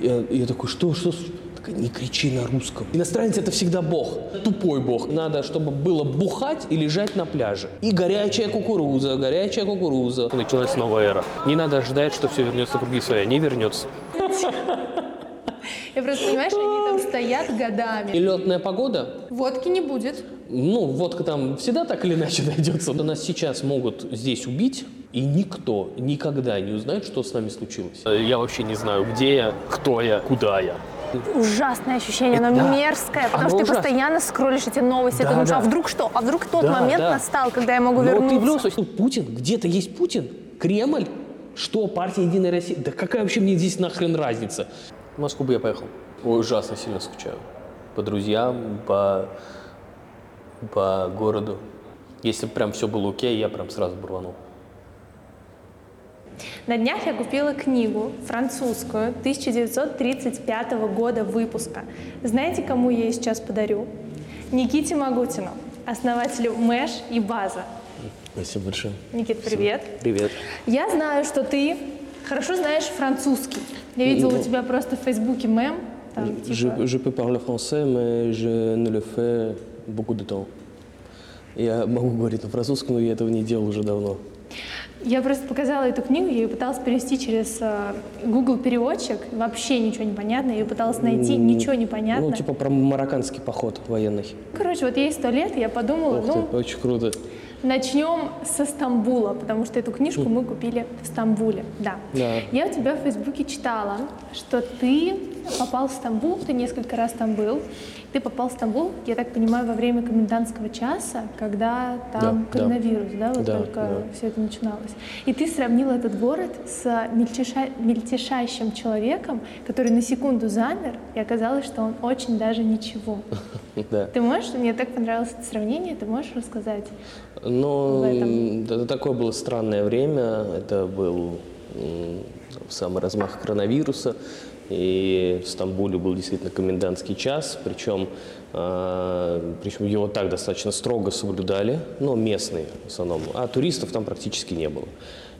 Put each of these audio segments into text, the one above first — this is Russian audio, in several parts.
Я, я такой, что, что? Такая, не кричи на русском. Иностранец это всегда бог, тупой бог. Надо, чтобы было бухать и лежать на пляже. И горячая кукуруза, горячая кукуруза. Началась новая эра. Не надо ждать, что все вернется в круги свои. Не вернется. Я просто, понимаешь, они там стоят И годами. летная погода, Водки не будет. ну, водка там всегда так или иначе найдется. Но нас сейчас могут здесь убить, и никто никогда не узнает, что с нами случилось. Я вообще не знаю, где я, кто я, куда я. Ужасное ощущение, оно Да. мерзкое, потому Оно что ты ужасно. постоянно скроллишь эти новости, Да, ты думаешь, да. а вдруг что? А вдруг тот Да, момент да. настал, когда я могу Ну, вот вернуться? ты в любом случае, ну, Путин, где-то есть Путин, Кремль, что партия Единая Россия, да какая вообще мне здесь нахрен разница? В Москву бы я поехал. Ой, ужасно сильно скучаю. По друзьям, по, по городу. Если бы прям все было окей, я прям сразу бы рванул. На днях я купила книгу французскую 1935 года выпуска. Знаете, кому я ее сейчас подарю? Никите Магутину, основателю Мэш и База. Спасибо большое. Никит, привет. Привет. Я знаю, что ты хорошо знаешь французский. Я видела Ну, у тебя просто в Фейсбуке мем. Там, типа, Je, je peux parler français, mais je ne le fais beaucoup de temps. Я могу говорить на французском, но я этого не делал уже давно. Я просто показала эту книгу, я ее пыталась перевести через э, Google переводчик, вообще ничего не понятно, я ее пыталась найти, ничего не понятно. Ну, типа про марокканский поход военный. Короче, вот ей сто лет, я подумала, Ух ну, ты, очень круто. начнем со Стамбула, потому что эту книжку мы купили в Стамбуле, да. Да. Я у тебя в Фейсбуке читала, что ты попал в Стамбул, ты несколько раз там был, ты попал в Стамбул, я так понимаю, во время комендантского часа, когда там Да, да. коронавирус, да, вот Да, только да. все это начиналось. И ты сравнил этот город с мельтеша- мельтешащим человеком, который на секунду замер, и оказалось, что он очень даже ничего. Да. Ты можешь, мне так понравилось это сравнение, ты можешь рассказать? Ну, это такое было странное время. Это был самый размах коронавируса. И в Стамбуле был действительно комендантский час, причем, а, причем его так достаточно строго соблюдали, но местные в основном, а туристов там практически не было.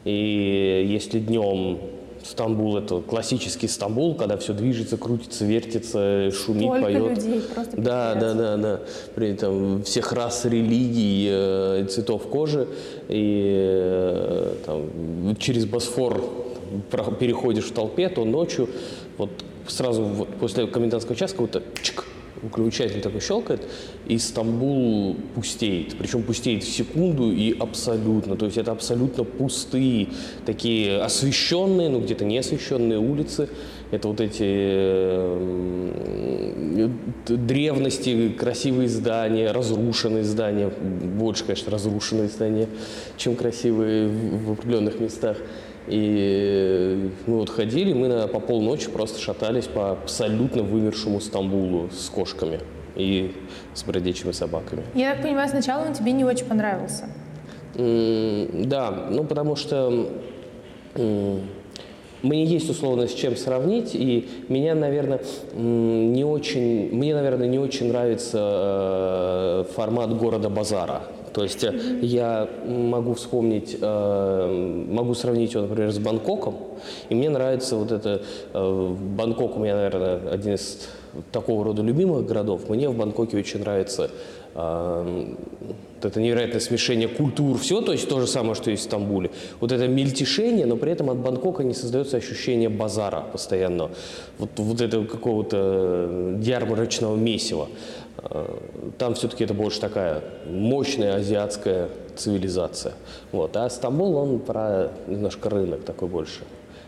И если днем Стамбул это классический Стамбул, когда все движется, крутится, вертится, шумит, Столько поет. людей, просто Да, да, да, да. При этом всех рас, религий, э, цветов кожи. И э, там, через Босфор про- переходишь в толпе, то ночью вот сразу вот после комендантского часа какой-то чик, выключатель такой щелкает, и Стамбул пустеет. Причем пустеет в секунду и абсолютно. То есть это абсолютно пустые, такие освещенные, ну где-то не освещенные улицы. Это вот эти э, древности, красивые здания, разрушенные здания. Больше, конечно, разрушенные здания, чем красивые в определенных местах. И мы вот ходили, мы на, по полночи просто шатались по абсолютно вымершему Стамбулу с кошками и с бродячими собаками. Я так понимаю, сначала он тебе не очень понравился. М, Да, ну потому что м, мне есть условно с чем сравнить, и меня, наверное, не очень, мне, наверное, не очень нравится э, формат города базара. То есть э, я могу вспомнить, э, могу сравнить его, например, с Бангкоком, и мне нравится вот это, э, Бангкок у меня, наверное, один из такого рода любимых городов. Мне в Бангкоке очень нравится это невероятное смешение культур, все, то есть то же самое, что и в Стамбуле. Вот это мельтешение, но при этом от Бангкока не создается ощущение базара постоянно, вот, вот этого какого-то ярмарочного месива. Э, Там все-таки это больше такая мощная азиатская цивилизация. Вот. А Стамбул, он про немножко рынок такой больше.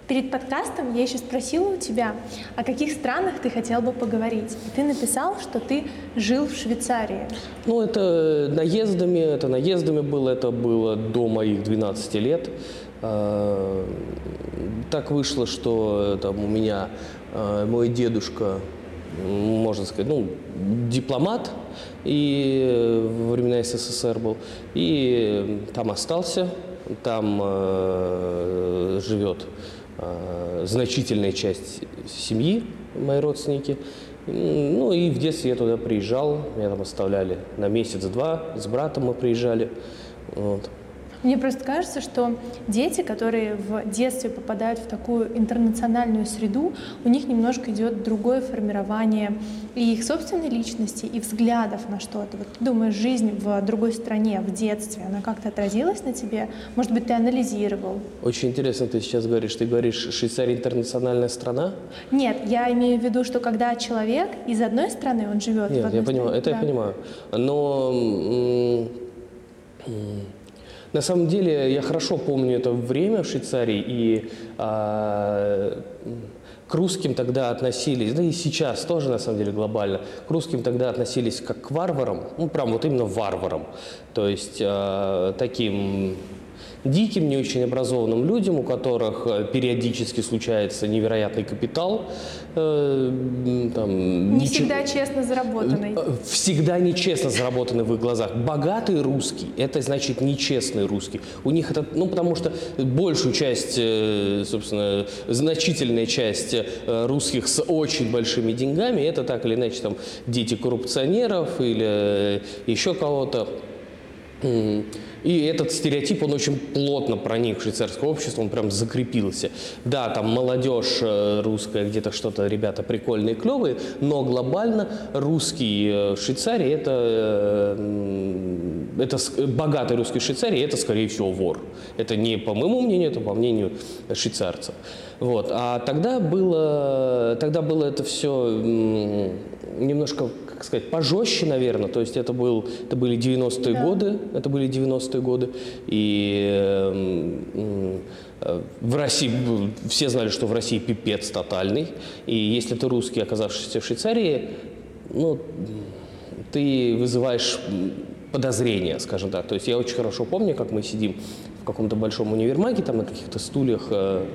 Перед подкастом я еще спросила у тебя, о каких странах ты хотел бы поговорить. И ты написал, что ты жил в Швейцарии. Ну, это наездами, это наездами было, это было до моих 12 лет. Э, Так вышло, что там у меня э, мой дедушка, можно сказать, ну, дипломат, и э, во времена СССР был, и там остался, там э, живет э, значительная часть семьи, мои родственники. Ну и в детстве я туда приезжал, меня там оставляли на месяц-два, с братом мы приезжали. Вот. Мне просто кажется, что дети, которые в детстве попадают в такую интернациональную среду, у них немножко идет другое формирование и их собственной личности, и взглядов на что-то. Вот ты думаешь, жизнь в другой стране, в детстве, она как-то отразилась на тебе? Может быть, ты анализировал? Очень интересно ты сейчас говоришь. Ты говоришь, Швейцария интернациональная страна? Нет, я имею в виду, что когда человек из одной страны, он живет Нет, в одной я понимаю, стране, это да. я понимаю. Но на самом деле я хорошо помню это время в Швейцарии, и м, к русским тогда относились, да и сейчас тоже на самом деле глобально, к русским тогда относились как к варварам, ну прям вот именно варварам, то есть а, таким диким, не очень образованным людям, у которых э, периодически случается невероятный капитал, э, там, Не ничего- всегда честно заработанный. Э, всегда нечестно заработаны в их глазах. Богатый русский – это значит нечестный русский. У них это, ну, потому что большую часть, э, собственно, значительная часть русских с очень большими деньгами – это так или иначе там дети коррупционеров или еще кого-то. И этот стереотип, он очень плотно проник в швейцарское общество, он прям закрепился. Да, там молодежь э, русская, где-то что-то, ребята прикольные, клевые, но глобально русский э, в это, э, это богатый русский в Швейцарии, это скорее всего вор. Это не по моему мнению, это по мнению швейцарцев. Вот. А тогда было, тогда было это все немножко, как сказать, пожестче, наверное. То есть это, был, это были 90-е Да. годы, это были 90-е годы. И эм, в России, все знали, что в России пипец тотальный. И если ты русский, оказавшийся в Швейцарии, ну, ты вызываешь подозрения, скажем так. То есть я очень хорошо помню, как мы сидим в каком-то большом универмаге, там на каких-то стульях, э,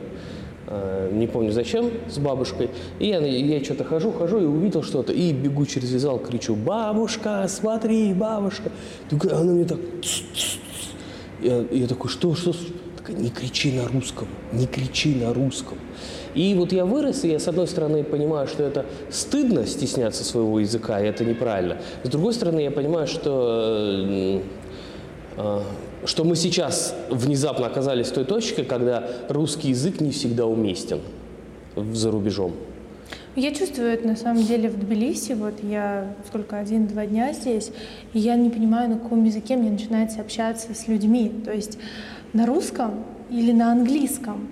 не помню зачем, с бабушкой. И я, я что-то хожу, хожу и увидел что-то, и бегу через весь зал, кричу, бабушка, смотри, бабушка. Такая, Она мне так, я, я такой, что, что? Такая, не кричи на русском, не кричи на русском. И вот я вырос, и я, с одной стороны, понимаю, что это стыдно стесняться своего языка, и это неправильно. С другой стороны, я понимаю, что э, э, что мы сейчас внезапно оказались в той точке, когда русский язык не всегда уместен за рубежом. Я чувствую это на самом деле в Тбилиси. Вот я сколько, один-два дня здесь, и я не понимаю, на каком языке мне начинается общаться с людьми. То есть на русском или на английском.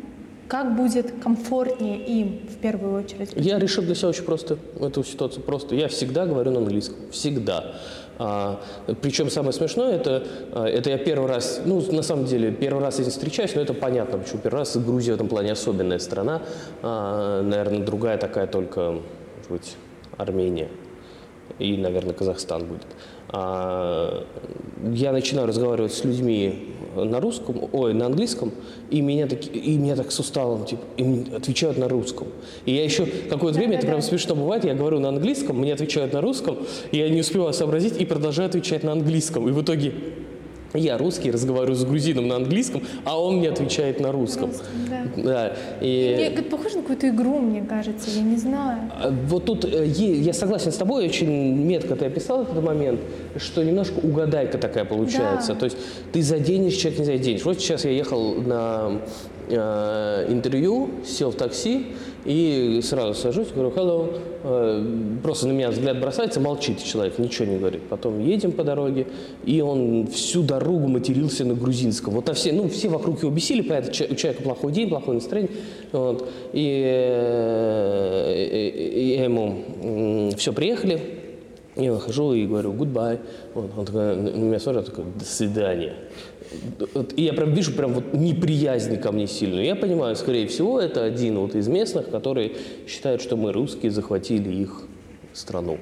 Как будет комфортнее им в первую очередь? Я решил для себя очень просто эту ситуацию просто. Я всегда говорю на английском. Всегда. А, причем самое смешное, это, а, это я первый раз, ну, на самом деле, первый раз я этим встречаюсь, но это понятно, почему первый раз. Грузия в этом плане особенная страна. А, наверное, другая такая только, может быть, Армения. И, наверное, Казахстан будет. А, я начинаю разговаривать с людьми на русском, ой, на английском, и меня, таки, и меня так с усталым, типа, и мне отвечают на русском. И я еще какое-то время, это прям смешно бывает, я говорю на английском, мне отвечают на русском, я не успеваю сообразить и продолжаю отвечать на английском. И в итоге я русский, разговариваю с грузином на английском, а он мне отвечает на русском. Да. Да, и... Мне это похоже на какую-то игру, мне кажется, я не знаю. А, Вот тут э, я согласен с тобой, очень метко ты описал этот момент, что немножко угадайка такая получается. Да. То есть ты заденешь, человек не заденешь. Вот сейчас я ехал на э, интервью, сел в такси и сразу сажусь, говорю «hello». Э, Просто на меня взгляд бросается, молчит человек, ничего не говорит. Потом едем по дороге, и он всю дорогу матерился на грузинском. Вот а все, ну, все вокруг его бесили, понятно, у человека плохой день, плохое настроение. Вот. И, э, и- и я ему все, приехали, я выхожу и говорю goodbye. Вот, он такой, на меня смотрит, такой, до свидания. И я прям вижу прям вот неприязнь ко мне сильную. Я понимаю, скорее всего, это один вот из местных, которые считают, что мы русские захватили их страну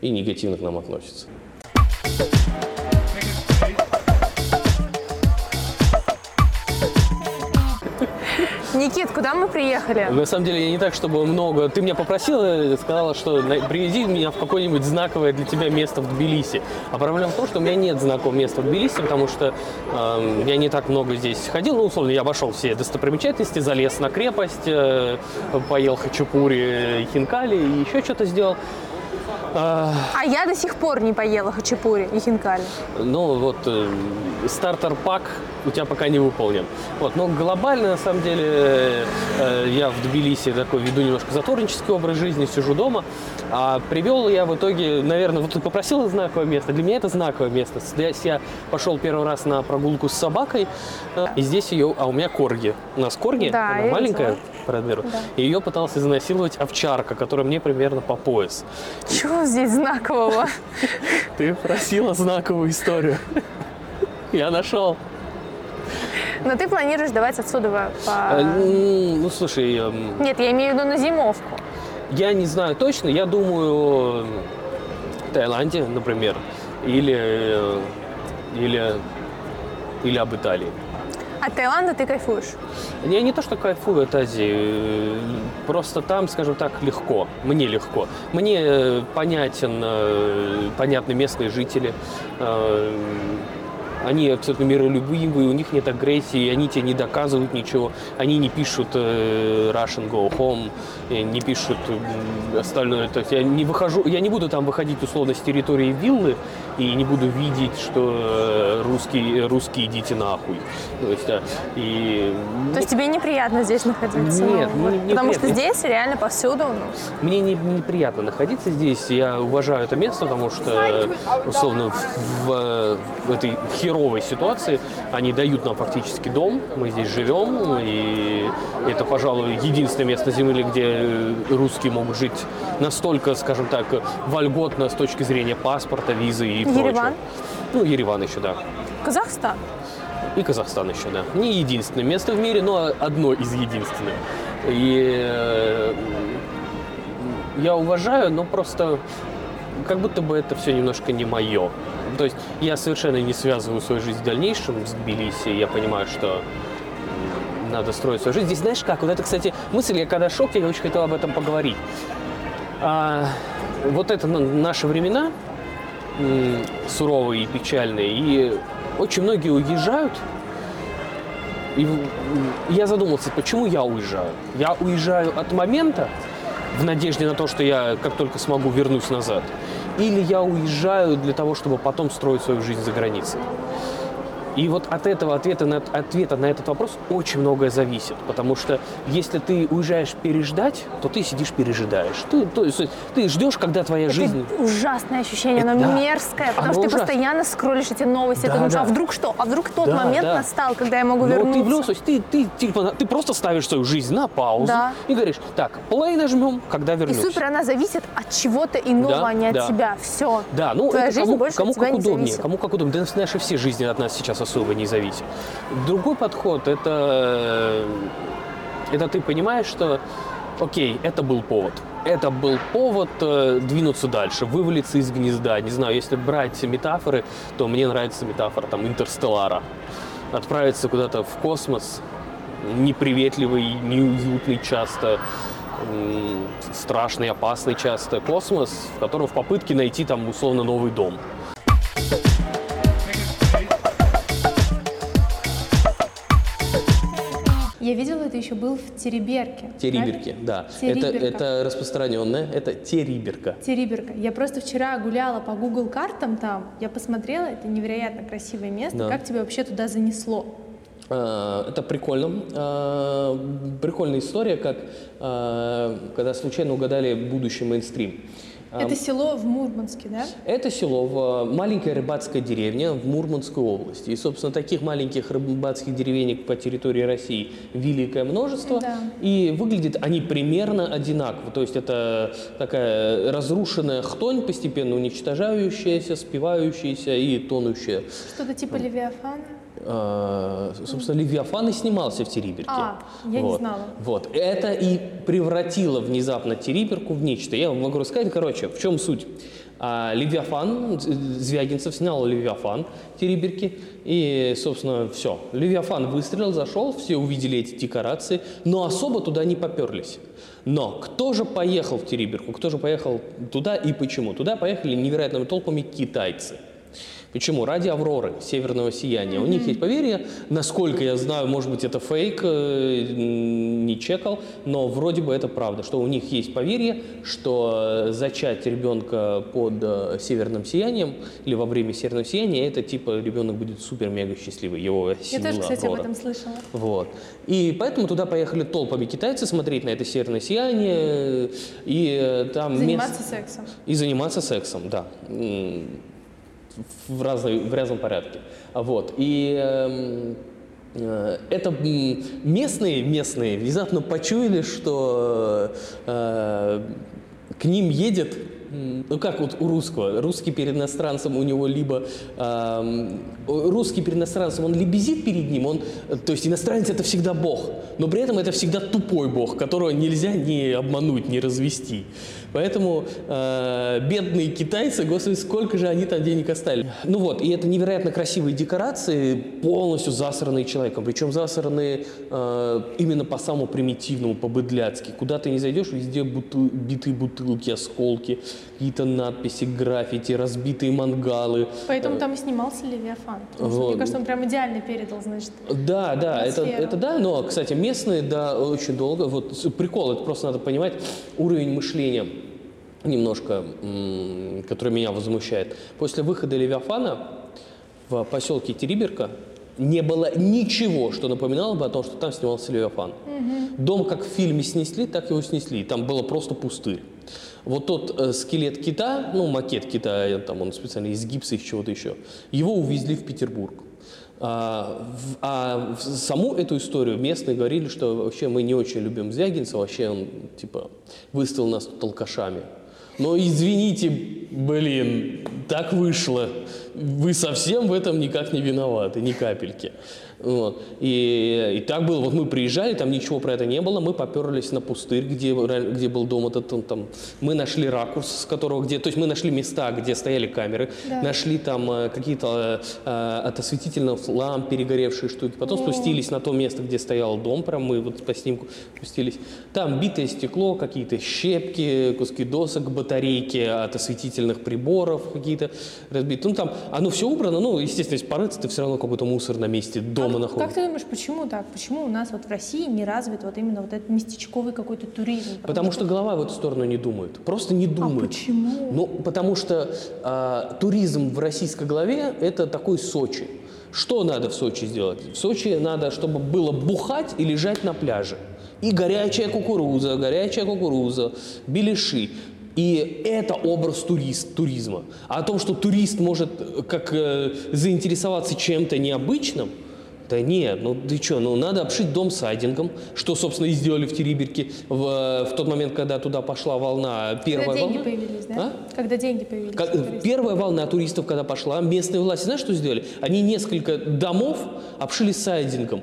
и негативно к нам относятся. Никит, куда мы приехали? На самом деле, я не так, чтобы много. Ты меня попросила, сказала, что привези меня в какое-нибудь знаковое для тебя место в Тбилиси. А проблема в том, что у меня нет знакомого места в Тбилиси, потому что эм, я не так много здесь ходил. Ну, условно, я обошел все достопримечательности, залез на крепость, э, поел хачапури, хинкали и еще что-то сделал. А, А я до сих пор не поела хачапури и хинкали. ну, вот э, стартер-пак у тебя пока не выполнен. Вот, но глобально, на самом деле, э, я в Тбилиси такой веду немножко затворнический образ жизни, сижу дома, а привел я в итоге, наверное, вот ты попросила знаковое место, для меня это знаковое место. Здесь я пошел первый раз на прогулку с собакой, э, и здесь ее, а у меня корги. У нас корги, Да, она маленькая видела. по размеру, Да. и ее пытался изнасиловать овчарка, которая мне примерно по пояс. Чего здесь знакового? Ты просила знаковую историю. Я нашел. Но ты планируешь давать отсюда Э, по... м, Ну, слушай, эм, Нет, я имею в виду на зимовку. я не знаю точно. Я думаю, в Таиланде, например, или, э, или, или об Италии. От Таиланда ты кайфуешь. Я не то, что кайфую от Азии, э, просто там, скажем так, легко. Мне легко. Мне э, понятен, э, понятны местные жители. Они абсолютно миролюбивые, у них нет агрессии, они тебе не доказывают ничего, они не пишут э, Russian go home, э, не пишут остальное. То есть я не выхожу, я не буду там выходить условно с территории виллы и не буду видеть, что э, русские, русские идите нахуй. То есть, а, и То есть тебе неприятно здесь находиться? Нет, ну, не-. Потому что неприятно. здесь реально повсюду, ну, Мне не- неприятно находиться здесь. Я уважаю это место, потому что, условно, в, в- в этой херовой ситуации они дают нам фактически дом. Мы здесь живем, и это, пожалуй, единственное место Земли, где русские могут жить настолько, скажем так, вольготно с точки зрения паспорта, визы и прочего. Ереван? Ну, Ереван еще, да. Казахстан. И Казахстан еще, да. Не единственное место в мире, но одно из единственных. И э, я уважаю, но просто как будто бы это все немножко не мое. То есть я совершенно не связываю свою жизнь в дальнейшем с Тбилиси. Я понимаю, что надо строить свою жизнь. Здесь знаешь как? Вот это, кстати, мысль, я когда шок, я очень хотел об этом поговорить. А, вот это на- наши времена, суровые и печальные, и очень многие уезжают. И я задумался, почему я уезжаю? Я уезжаю от момента, в надежде на то, что я как только смогу вернусь назад, или я уезжаю для того, чтобы потом строить свою жизнь за границей. И вот от этого ответа на, ответа на этот вопрос очень многое зависит. Потому что если ты уезжаешь переждать, то ты сидишь пережидаешь. Ты, то есть, ты ждешь, когда твоя жизнь... Это ужасное ощущение, оно да. мерзкое, потому Оно что ты ужасно. постоянно скроллишь эти новости, Да, ты думаешь, да. а вдруг что? А вдруг тот Да, момент да. настал, когда я могу Но вернуться? ты в любом случае, ты, ты, типа, ты просто ставишь свою жизнь на паузу Да. и говоришь, так, play нажмем, когда И вернусь. супер, она зависит от чего-то иного, Да, а не от да. тебя. Все. Да, ну Твоя это жизнь кому, кому от как не удобнее, кому как удобнее. Да, наши все жизни от нас сейчас особо не зависит. Другой подход это, это ты понимаешь, что окей, это был повод. Это был повод э, двинуться дальше, вывалиться из гнезда. Не знаю, если брать метафоры, то мне нравится метафора там интерстеллара. Отправиться куда-то в космос, неприветливый, неуютный часто, страшный, опасный часто космос, в котором в попытке найти там условно новый дом. Я видела, ты еще был в Тереберке. Териберки, да. Териберка. Это, это распространенное, это териберка. Териберка. Я просто вчера гуляла по Google картам там, я посмотрела, это невероятно красивое место. Да. Как тебя вообще туда занесло? А, Это прикольно. А, Прикольная история, как а, когда случайно угадали будущий мейнстрим. А, Это село в Мурманске, да? Это село, в, маленькая рыбацкая деревня в Мурманской области. И, собственно, таких маленьких рыбацких деревенек по территории России великое множество. Да. И выглядят они примерно одинаково. То есть это такая разрушенная хтонь, постепенно уничтожающаяся, спивающаяся и тонущая. Что-то типа Левиафана? А, собственно, Левиафан и снимался в Териберке. А, я не Вот. знала. Вот. Это и превратило внезапно Териберку в нечто. Я вам могу рассказать, короче, в чем суть. А, Левиафан, Звягинцев снял Левиафан Териберки, и, собственно, все. Левиафан выстрелил, зашел, все увидели эти декорации, но особо туда не поперлись. Но кто же поехал в Териберку, кто же поехал туда и почему? Туда поехали невероятными толпами китайцы. Почему? Ради Авроры, северного сияния. У них есть поверье, насколько я знаю, может быть, это фейк, э, не чекал, но вроде бы это правда, что у них есть поверье, что э, зачать ребенка под э, северным сиянием или во время северного сияния, это типа ребенок будет супер-мега счастливый, его Я осенила тоже, кстати, об Аврора. этом слышала. Вот. И поэтому туда поехали толпами китайцы смотреть на это северное сияние и там мест- Заниматься сексом. и заниматься сексом, да, в, разной, в разном порядке. Вот. И эм, э, это местные, местные внезапно почуяли, что э, к ним едет, ну как вот у русского, русский перед иностранцем у него либо, эм, русский перед иностранцем, он лебезит перед ним, он, э, то есть иностранец это всегда бог, но при этом это всегда тупой бог, которого нельзя ни обмануть, ни развести. Поэтому э, бедные китайцы, господи, сколько же они там денег оставили. Ну вот, и это невероятно красивые декорации, полностью засранные человеком. Причем засранные э, именно по самому примитивному, по-быдляцки. Куда ты не зайдешь, везде бутыл- битые бутылки, осколки, какие-то надписи, граффити, разбитые мангалы. Поэтому там и снимался Левиафан. Вот. мне кажется, он прямо идеально передал, значит. Да, да, это, это да, но, кстати, местные, да, очень долго. Вот прикол, это просто надо понимать уровень мышления немножко, который меня возмущает. После выхода Левиафана в поселке Териберка не было ничего, что напоминало бы о том, что там снимался Левиафан. Дом как в фильме снесли, так его снесли. Там было просто пустырь. Вот тот э, скелет кита, ну макет кита, там он специально из гипса, из чего-то еще, его увезли в Петербург. А, в- а в саму эту историю местные говорили, что вообще мы не очень любим Звягинца, вообще он типа выставил нас тут алкашами. Но извините, блин, так вышло. Вы совсем в этом никак не виноваты, ни капельки. Вот. И, и так было. Вот мы приезжали, там ничего про это не было. Мы поперлись на пустырь, где, где был дом этот. он там. Мы нашли ракурс, с которого где... То есть мы нашли места, где стояли камеры. Да. Нашли там э, какие-то э, от осветительных ламп перегоревшие штуки. Потом спустились на то место, где стоял дом. Прям мы вот по снимку спустились. Там битое стекло, какие-то щепки, куски досок, батарейки от осветительных приборов какие-то разбиты. Ну там оно все убрано. Ну, естественно, если порыться, ты все равно какой-то мусор на месте дома Как, находишь. как ты думаешь, почему так? Почему у нас вот в России не развит вот именно вот этот местечковый какой-то туризм? Потому что голова в эту сторону не думает. Просто не А думает. почему? Ну, потому что а, туризм в российской голове – это такой Сочи. Что надо в Сочи сделать? В Сочи надо, чтобы было бухать и лежать на пляже. И горячая кукуруза, горячая кукуруза, беляши. И это образ турист, туризма. А о том, что турист может э, как э, заинтересоваться чем-то необычным, да нет, ну ты что, ну надо обшить дом сайдингом, что, собственно, и сделали в Териберке в, в тот момент, когда туда пошла волна, первая Когда деньги волна. появились, да? А? Когда деньги появились. Как- туристов. первая волна туристов, когда пошла, местные власти, знаешь, что сделали? Они несколько домов обшили сайдингом.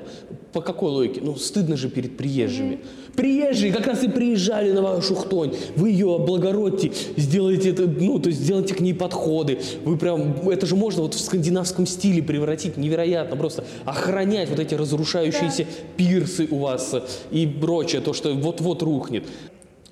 По какой логике? Ну, стыдно же перед приезжими. Приезжие как раз и приезжали на вашу хтонь. Вы ее облагородьте, сделайте это, ну, то есть сделайте к ней подходы. Вы прям, это же можно вот в скандинавском стиле превратить невероятно, просто охранять вот эти разрушающиеся пирсы у вас и прочее, то, что вот-вот рухнет.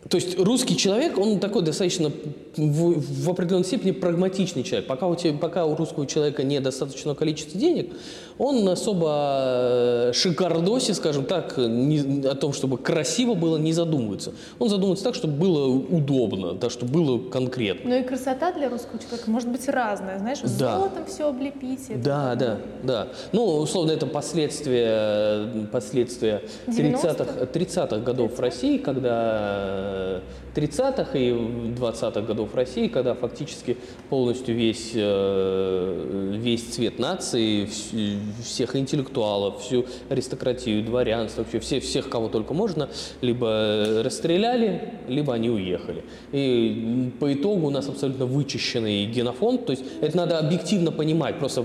То есть русский человек, он такой достаточно в, в определенной степени прагматичный человек. Пока у, тебя, пока у русского человека недостаточное количество денег, он особо э, шикардосе, скажем так, не- о том, чтобы красиво было, не задумывается. Он задумывается так, чтобы было удобно, да, чтобы было конкретно. Но и красота для русского человека может быть разная, знаешь, Да. золотом все облепите. Да, да, да. Ну, условно, это последствия, последствия 30-х, 30-х годов в России, когда 30-х и 20-х годов России, когда фактически полностью весь, э, весь цвет нации, вс- всех интеллектуалов, всю аристократию, дворянство, вообще все, всех, кого только можно, либо расстреляли, либо они уехали. И по итогу у нас абсолютно вычищенный генофонд, то есть это надо объективно понимать, просто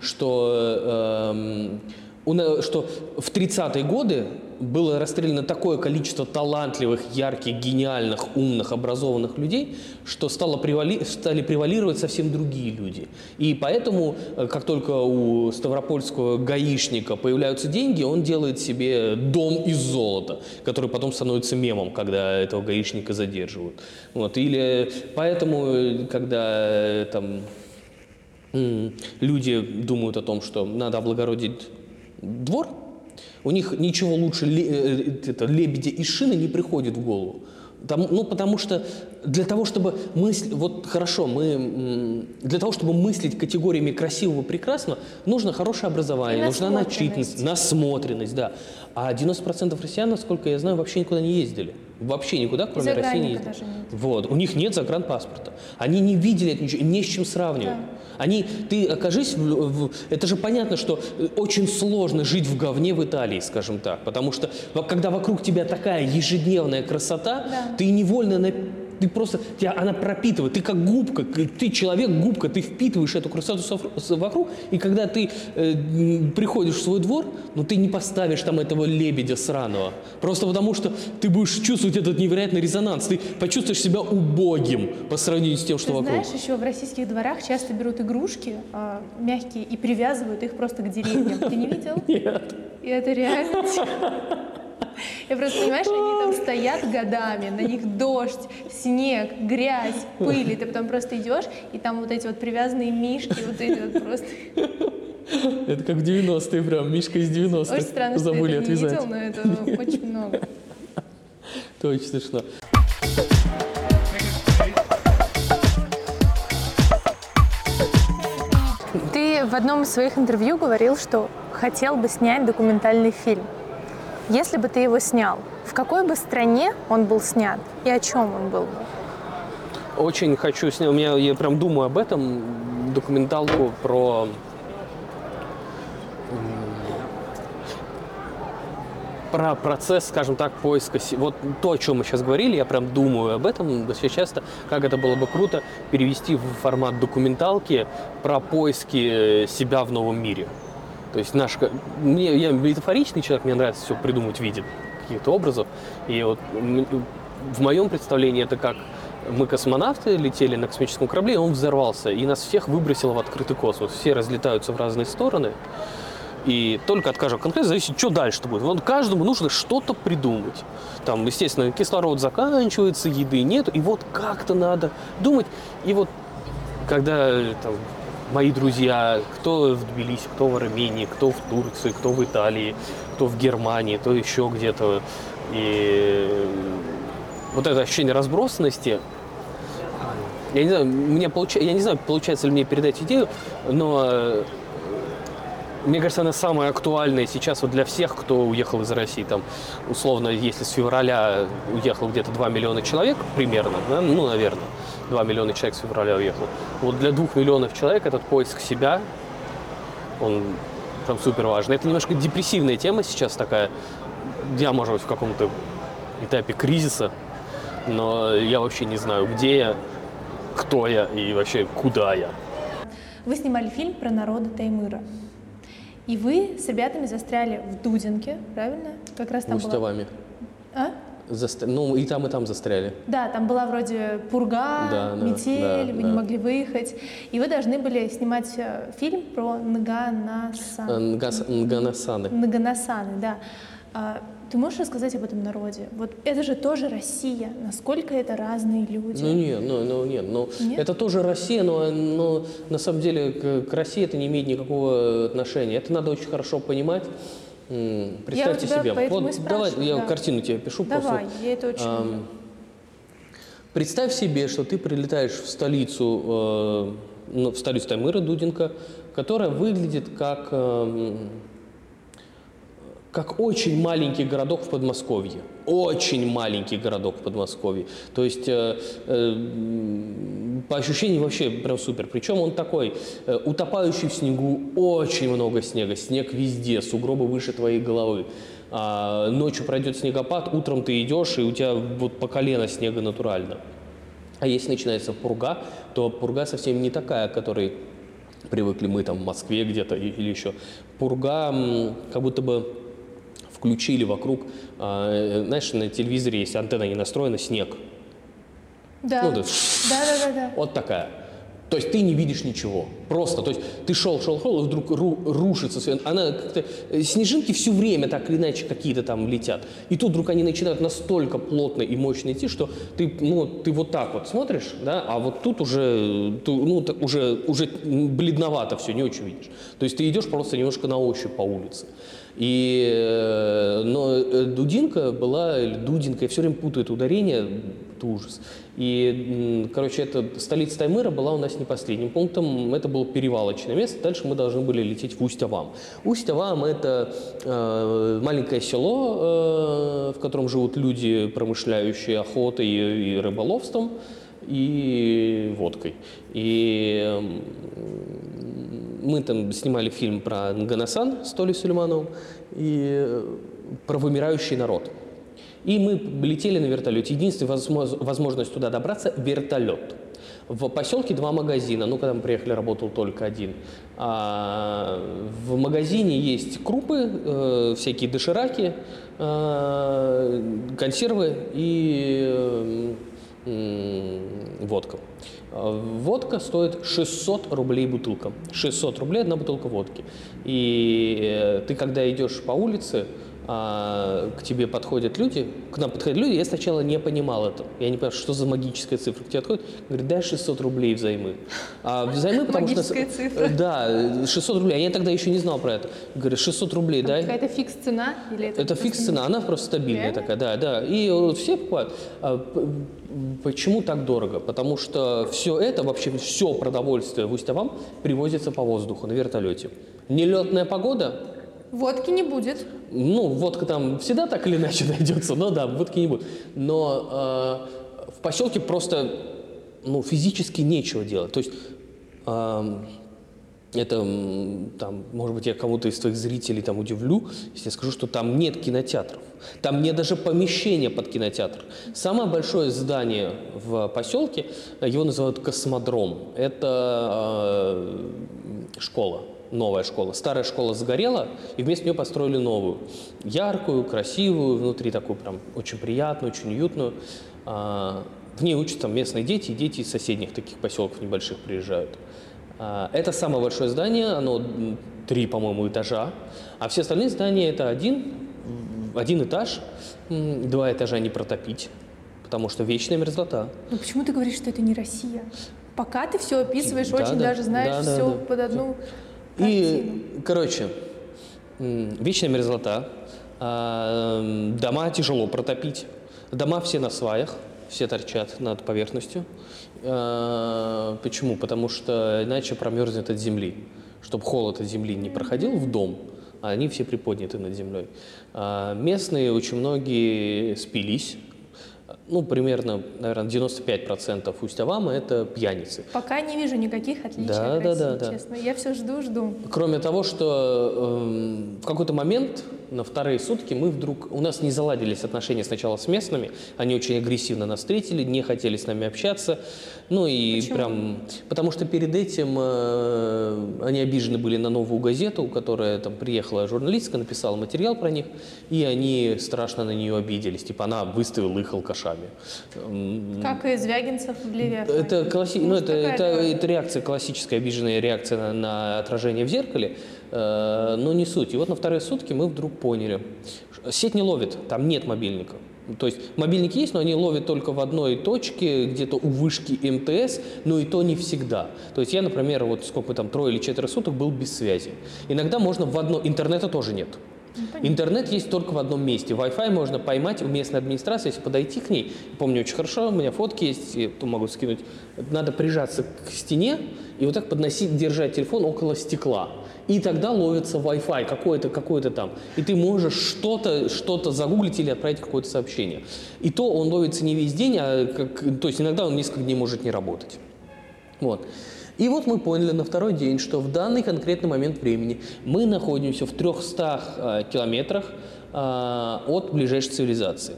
что, на- что в 30-е годы было расстреляно такое количество талантливых, ярких, гениальных, умных, образованных людей, что стало превали- стали превалировать совсем другие люди. И поэтому, э, как только у ставропольского гаишника появляются деньги, он делает себе дом из золота, который потом становится мемом, когда этого гаишника задерживают. Вот. Или поэтому, э, когда э, там люди думают о том, что надо облагородить двор, у них ничего лучше э, это, лебедя и шины не приходит в голову. Там, ну, потому что для того, чтобы мыслить, вот хорошо, мы, для того, чтобы мыслить категориями красивого, прекрасного, нужно хорошее образование, нужна начитанность, насмотренность, да. А 90% россиян, насколько я знаю, вообще никуда не ездили. Вообще никуда, кроме России, не ездили. Вот. У них нет загранпаспорта. Они не видели это ничего, не с чем сравнивать. Они, ты окажись, в- в- это же понятно, что э, очень сложно жить в говне в Италии, скажем так, потому что когда вокруг тебя такая ежедневная красота, Да. ты невольно на- ты просто, тебя она пропитывает, ты как губка, ты человек-губка, ты впитываешь эту красоту вокруг, и когда ты э, приходишь в свой двор, ну ты не поставишь там этого лебедя сраного, просто потому что ты будешь чувствовать этот невероятный резонанс, ты почувствуешь себя убогим по сравнению с тем, что Ты вокруг. знаешь, еще в российских дворах часто берут игрушки а, мягкие и привязывают их просто к деревьям. Ты не видел? Нет. И это реально. Я просто, понимаешь, они там стоят годами, на них дождь, снег, грязь, пыль, и ты потом просто идешь, и там вот эти вот привязанные мишки, вот эти вот просто... Это как в 90-е прям, Мишка из 90-х. Очень странно, что ты Забыли это не отвязать. видел, но это очень много. Это очень смешно. Ты в одном из своих интервью говорил, что хотел бы снять документальный фильм. Если бы ты его снял, в какой бы стране он был снят и о чем он был бы? Очень хочу снять, у меня, я прям думаю об этом, документалку про... Про процесс, скажем так, поиска... Вот то, о чем мы сейчас говорили, я прям думаю об этом достаточно часто, как это было бы круто перевести в формат документалки про поиски э, себя в новом мире. То есть наш... Мне, я метафоричный человек, мне нравится все придумать в виде каких-то образов. И вот в моем представлении это как мы космонавты летели на космическом корабле, и он взорвался, и нас всех выбросило в открытый космос. Все разлетаются в разные стороны. И только от каждого конкретно зависит, что дальше будет. Вот каждому нужно что-то придумать. Там, естественно, кислород заканчивается, еды нет, и вот как-то надо думать. И вот когда там, мои друзья, кто в Тбилиси, кто в Армении, кто в Турции, кто в Италии, кто в Германии, кто еще где-то. И вот это ощущение разбросанности, я не знаю, мне получа- я не знаю, получается ли мне передать идею, но мне кажется, она самая актуальная сейчас вот для всех, кто уехал из России. Там, условно, если с февраля уехал где-то 2 миллиона человек, примерно, да, ну, наверное, 2 миллиона человек с февраля уехал. Вот для 2 миллионов человек этот поиск себя, он там супер важный. Это немножко депрессивная тема сейчас такая. Я, может быть, в каком-то этапе кризиса, но я вообще не знаю, где я, кто я и вообще куда я. Вы снимали фильм про народы Таймыра. И вы с ребятами застряли в Дудинке, правильно? Как раз там с была... А? Заст- Ну, и там, и там застряли. Да, там была вроде пурга, Да, да, метель, да, вы да. не могли выехать. И вы должны были снимать э, фильм про Нганасан. Э, Нганасаны. Наганасаны, да. А, ты можешь рассказать об этом народе? Вот это же тоже Россия. Насколько это разные люди? Ну нет, ну, ну нет, ну Нет? это тоже Россия, но, но на самом деле к, к России это не имеет никакого отношения. Это надо очень хорошо понимать. Представьте тебя себе. Вот давай я да. картину тебе пишу Давай, просто. я это очень люблю. Представь себе, что ты прилетаешь в столицу, э, ну, в столицу Таймыра, Дудинка, которая выглядит как, эм, как очень маленький городок в Подмосковье. Очень маленький городок в Подмосковье. То есть э, э, по ощущениям вообще прям супер. Причем он такой, э, утопающий в снегу, очень много снега, снег везде, сугробы выше твоей головы. А, ночью пройдет снегопад, утром ты идешь, и у тебя вот по колено снега натурально. А если начинается пурга, то пурга совсем не такая, к которой привыкли мы там в Москве где-то или еще. Пурга как будто бы включили вокруг, а, э, знаешь, на телевизоре есть антенна не настроена, снег. Да. ну, да. да, да, да. Вот такая. То есть ты не видишь ничего. Просто. То есть ты шел, шел, шел, и вдруг ру, рушится. Она как-то... э, Снежинки все время так или иначе какие-то там летят. И тут вдруг они начинают настолько плотно и мощно идти, что ты, ну, ты вот так вот смотришь, да, а вот тут уже, ты, ну, так уже, уже бледновато все, не очень видишь. То есть ты идешь просто немножко на ощупь по улице. И, э, но э, Дудинка была, или Дудинка, я все время путаю это ударение, это ужас. И, короче, это столица Таймыра была у нас не последним пунктом, это было перевалочное место, дальше мы должны были лететь в Усть-Авам. Усть-Авам – это э, маленькое село, э, в котором живут люди, промышляющие охотой и, и рыболовством, и водкой. И мы там снимали фильм про Нганасан с Толей Сулеймановым и э, про вымирающий народ. И мы летели на вертолете. Единственная возможно- возможность туда добраться – вертолет. В поселке два магазина. Ну, когда мы приехали, работал только один. А, в магазине есть крупы, э, всякие дошираки, э, консервы и э, м, водка. А, Водка стоит 600 рублей бутылка. 600 рублей одна бутылка водки. И э, ты, когда идешь по улице, а, к тебе подходят люди, к нам подходят люди, я сначала не понимал это. Я не понимал, что за магическая цифра. К тебе подходят, говорят, дай 600 рублей взаймы. А взаймы, потому что... Магическая цифра. Да, 600 рублей. А я тогда еще не знал про это. Говорят, 600 рублей дай. Какая-то фикс-цена? Или это, Это фикс цена, она просто стабильная Реально? такая, да, да. И вот все покупают. А Почему так дорого? Потому что все это, вообще все продовольствие в Усть-Авам привозится по воздуху на вертолете. Нелетная погода, Водки не будет. ну, водка там всегда так или иначе найдется, но да, водки не будет. Но э, в поселке просто ну, физически нечего делать. То есть эм, это, там, может быть, я кого-то из твоих зрителей там удивлю, если я скажу, что там нет кинотеатров. Там нет даже помещения под кинотеатр. Самое большое здание в поселке, э, его называют космодром. Это э, школа, новая школа. Старая школа сгорела, и вместо нее построили новую. Яркую, красивую, внутри такую прям очень приятную, очень уютную. А, В ней учатся местные дети, и дети из соседних таких поселков небольших приезжают. А, Это самое большое здание, оно три, по-моему, этажа, а все остальные здания это один, один этаж, два этажа не протопить, потому что вечная мерзлота. Но почему ты говоришь, что это не Россия? Пока ты все описываешь, Да, очень да, даже знаешь да, да, все да. под одну картину. И, короче, вечная мерзлота, а, дома тяжело протопить, дома все на сваях, все торчат над поверхностью. А, Почему? Потому что иначе промерзнет от земли. Чтобы холод от земли не проходил в дом, а они все приподняты над землей. Местные очень многие спились. Ну, примерно, наверное, 95% Усть-Авама – это пьяницы. Пока не вижу никаких отличий Да, от да, России, да, да. честно. Я все жду, жду. Кроме того, что эм, в какой-то момент на вторые сутки мы вдруг у нас не заладились отношения сначала с местными, они очень агрессивно нас встретили, не хотели с нами общаться, ну и Почему? прям потому что перед этим э, они обижены были на новую газету, которая там приехала журналистка, написала материал про них, и они страшно на нее обиделись, типа она выставила их алкашами. М, Как и Звягинцев в Левиафане. это, класси... ну, Может, это, это, это реакция, классическая обиженная реакция на, на отражение в зеркале, э, но не суть. И вот на вторые сутки мы вдруг поняли, сеть не ловит, там нет мобильника. То есть мобильники есть, но они ловят только в одной точке, где-то у вышки МТС, но и то не всегда. То есть я, например, вот сколько там, трое или четверо суток был без связи. Иногда можно в одно, интернета тоже нет. Интернет есть только в одном месте. Wi-Fi можно поймать у местной администрации, если подойти к ней. Помню очень хорошо, у меня фотки есть, я могу скинуть. Надо прижаться к стене и вот так подносить, держать телефон около стекла. И тогда ловится Wi-Fi какой-то, какой-то там. И ты можешь что-то, что-то загуглить или отправить какое-то сообщение. И то он ловится не весь день, а как, то есть иногда он несколько дней может не работать. Вот. И вот мы поняли на второй день, что в данный конкретный момент времени мы находимся в 300 э, километрах от ближайшей цивилизации.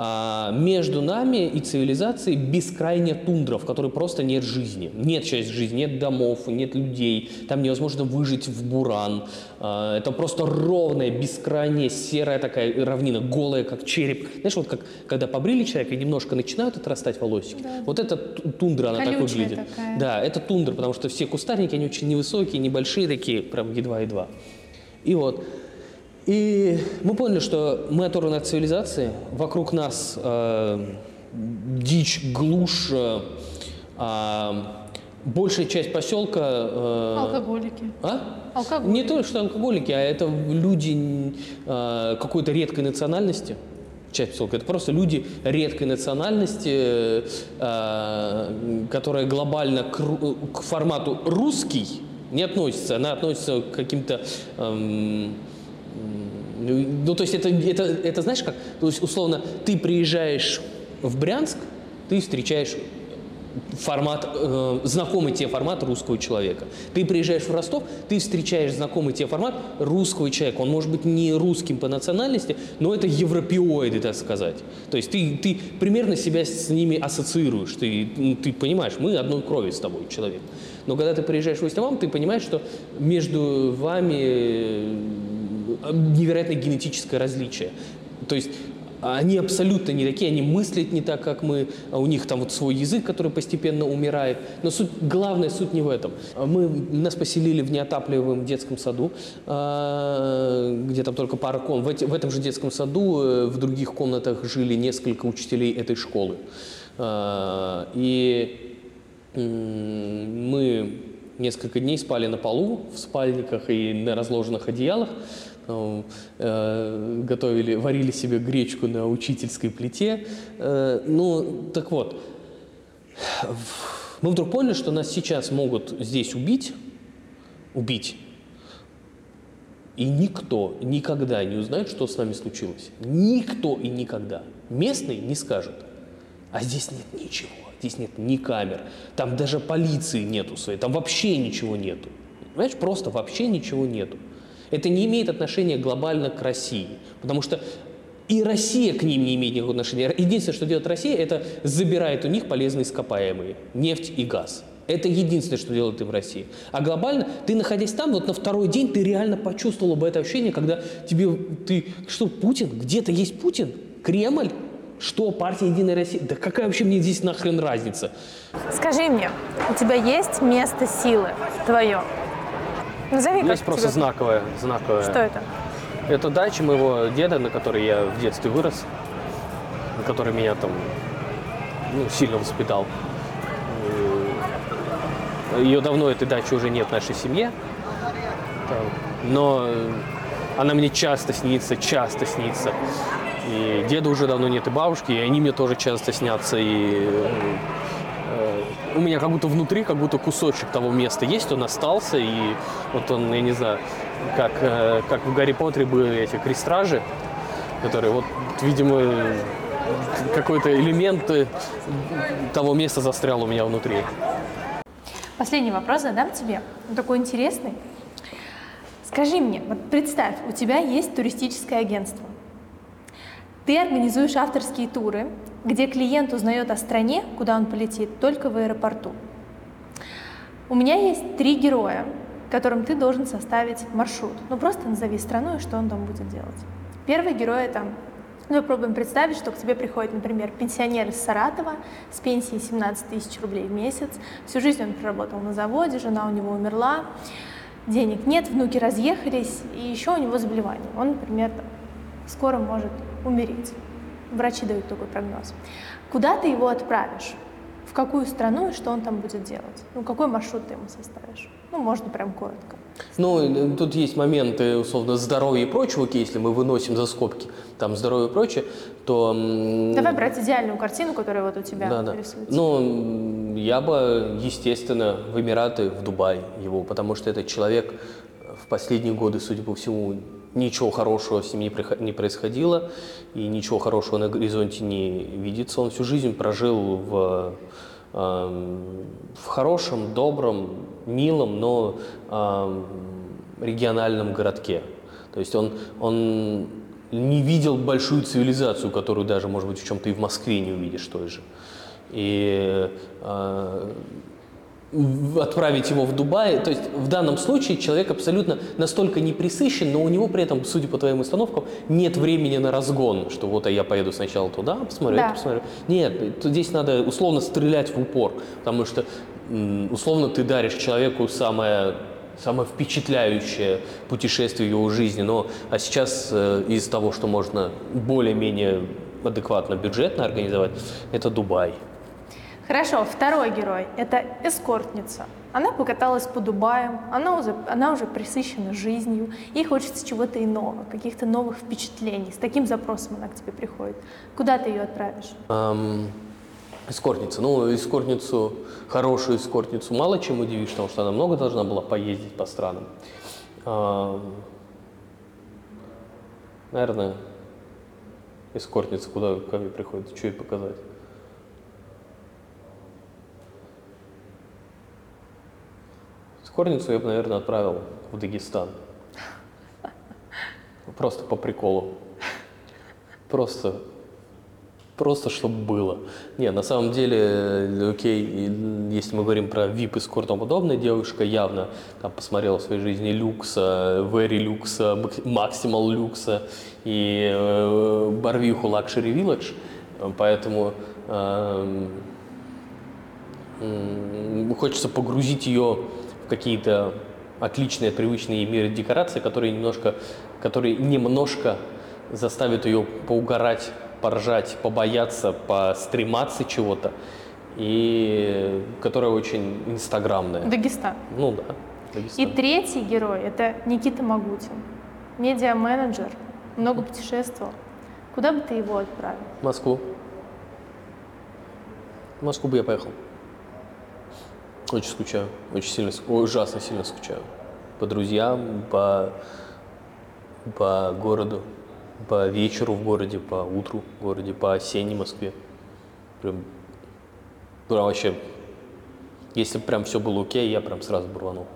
А, между нами и цивилизацией бескрайняя тундра, в которой просто нет жизни. Нет часть жизни, нет домов, нет людей. Там невозможно выжить в буран. А, это просто ровная, бескрайняя, серая такая равнина, голая, как череп. Знаешь, вот как когда побрили человека и немножко начинают отрастать волосики. Да. Вот ту- тундра, она так Колючая выглядит. такая. Да, это тундра, потому что все кустарники, они очень невысокие, небольшие такие, прям едва-едва. И вот. И мы поняли, что мы оторваны от цивилизации, вокруг нас э, дичь, глушь, э, а, большая часть поселка... э, Алкоголики. а? Алкоголь. Не то, что алкоголики, а это люди э, какой-то редкой национальности. Часть поселка. Это просто люди редкой национальности, э, которая глобально к, к формату русский не относится. Она относится к каким-то эм, ну, то есть это, это, это знаешь как? То есть, условно, ты приезжаешь в Брянск, ты встречаешь формат, э, знакомый тебе формат русского человека. Ты приезжаешь в Ростов, ты встречаешь знакомый тебе формат русского человека. Он может быть не русским по национальности, но это европеоиды, так сказать. То есть ты, ты примерно себя с ними ассоциируешь. Ты, ну, ты понимаешь, мы одной крови с тобой, человек. Но когда ты приезжаешь в Усть-Лавам, ты понимаешь, что между вами невероятное генетическое различие. То есть они абсолютно не такие, они мыслят не так, как мы, а у них там вот свой язык, который постепенно умирает. Но суть, главная суть не в этом. Мы, нас поселили в неотапливаемом детском саду, а, где там только пара комнат. В, эти- в этом же детском саду э, в других комнатах жили несколько учителей этой школы. А, И мы несколько дней спали на полу, в спальниках и на разложенных одеялах. Э, э, готовили, варили себе гречку на учительской плите. Э, Ну, так вот, мы вдруг поняли, что нас сейчас могут здесь убить, убить, и никто никогда не узнает, что с нами случилось. Никто и никогда. Местный не скажет. А здесь нет ничего. Здесь нет ни камер. Там даже полиции нету своей. Там вообще ничего нету. Понимаешь, просто вообще ничего нету. Это не имеет отношения глобально к России. Потому что и Россия к ним не имеет никакого отношения. Единственное, что делает Россия, это забирает у них полезные ископаемые. Нефть и газ. Это единственное, что делает им Россия. А глобально, ты находясь там, вот на второй день ты реально почувствовал бы это ощущение, когда тебе, ты, что, Путин? Где-то есть Путин? Кремль? Что, партия Единая Россия? Да какая вообще мне здесь нахрен разница? Скажи мне, у тебя есть место силы твое? Назови, Есть просто тебе- знаковое, знаковое. Что это? Это дача моего деда, на которой я в детстве вырос, на которой меня там ну, сильно воспитал. Ее давно, этой дачи уже нет в нашей семье. Но она мне часто снится, часто снится. И деда уже давно нет, и бабушки, и они мне тоже часто снятся. И э, у меня как будто внутри, как будто кусочек того места есть, он остался, и вот он, я не знаю, как, э, как в Гарри Поттере были эти крестражи, которые вот, видимо, какой-то элемент э, того места застрял у меня внутри. Последний вопрос задам тебе. Он такой интересный. Скажи мне, вот представь, у тебя есть туристическое агентство. Ты организуешь авторские туры, где клиент узнает о стране, куда он полетит, только в аэропорту. У меня есть три героя, которым ты должен составить маршрут. Ну просто назови страну и что он там будет делать. Первый герой это ну, попробуем представить, что к тебе приходит, например, пенсионер из Саратова с пенсией 17 тысяч рублей в месяц. Всю жизнь он проработал на заводе, жена у него умерла, денег нет, внуки разъехались, и еще у него заболевание. Он, например, скоро может умереть. Врачи дают такой прогноз. Куда ты его отправишь? В какую страну и что он там будет делать? Ну, какой маршрут ты ему составишь? Ну, можно прям коротко. Ну, э, тут есть моменты, условно, здоровья и прочего, если мы выносим за скобки там здоровье и прочее, то... Давай брать идеальную картину, которая вот у тебя Да, да. рисуется. Ну, я бы, естественно, в Эмираты, в Дубай его, потому что этот человек в последние годы, судя по всему, ничего хорошего с ним не, происходило, и ничего хорошего на горизонте не видится. Он всю жизнь прожил в, эм, в хорошем, добром, милом, но эм, региональном городке. То есть он, он не видел большую цивилизацию, которую даже, может быть, в чем-то и в Москве не увидишь той же. И э, в- отправить его в Дубай. То есть в данном случае человек абсолютно настолько не присыщен, но у него при этом, судя по твоим установкам, нет времени на разгон, что вот а я поеду сначала туда, посмотрю, Да. это посмотрю. Нет, здесь надо условно стрелять в упор, потому что условно ты даришь человеку самое самое впечатляющее путешествие в его жизни. Но, а сейчас э, из того, что можно более-менее адекватно, бюджетно организовать, это Дубай. Хорошо, второй герой – это эскортница. Она покаталась по Дубаям, она уже, она уже присыщена жизнью, ей хочется чего-то иного, каких-то новых впечатлений. С таким запросом она к тебе приходит. Куда ты ее отправишь? Ам, эскортница. Ну, эскортницу, хорошую эскортницу мало чем удивишь, потому что она много должна была поездить по странам. Ам, наверное, эскортница куда ко мне приходит, что ей показать? Эскортницу я бы, наверное, отправил в Дагестан. Просто по приколу. Просто Просто чтобы было. Не, на самом деле, э, окей, если мы говорим про VIP и тому подобное, девушка явно там посмотрела в своей жизни люкса, very люкса, максимал люкса и э, барвиху Luxury Village, поэтому эм, м, хочется погрузить ее какие-то отличные, привычные миры декорации, которые немножко, которые немножко заставят ее поугарать, поржать, побояться, пострематься чего-то, и которая очень инстаграмная. Дагестан. Ну да. И Дагестан. третий герой – это Никита Магутин. Медиа-менеджер, много путешествовал. Куда бы ты его отправил? В Москву. В Москву бы я поехал. Очень скучаю. Очень сильно, ужасно сильно скучаю. По друзьям, по, по городу, по вечеру в городе, по утру в городе, по осенней Москве. Прям, прям вообще, если прям все было окей, я прям сразу бы рванул.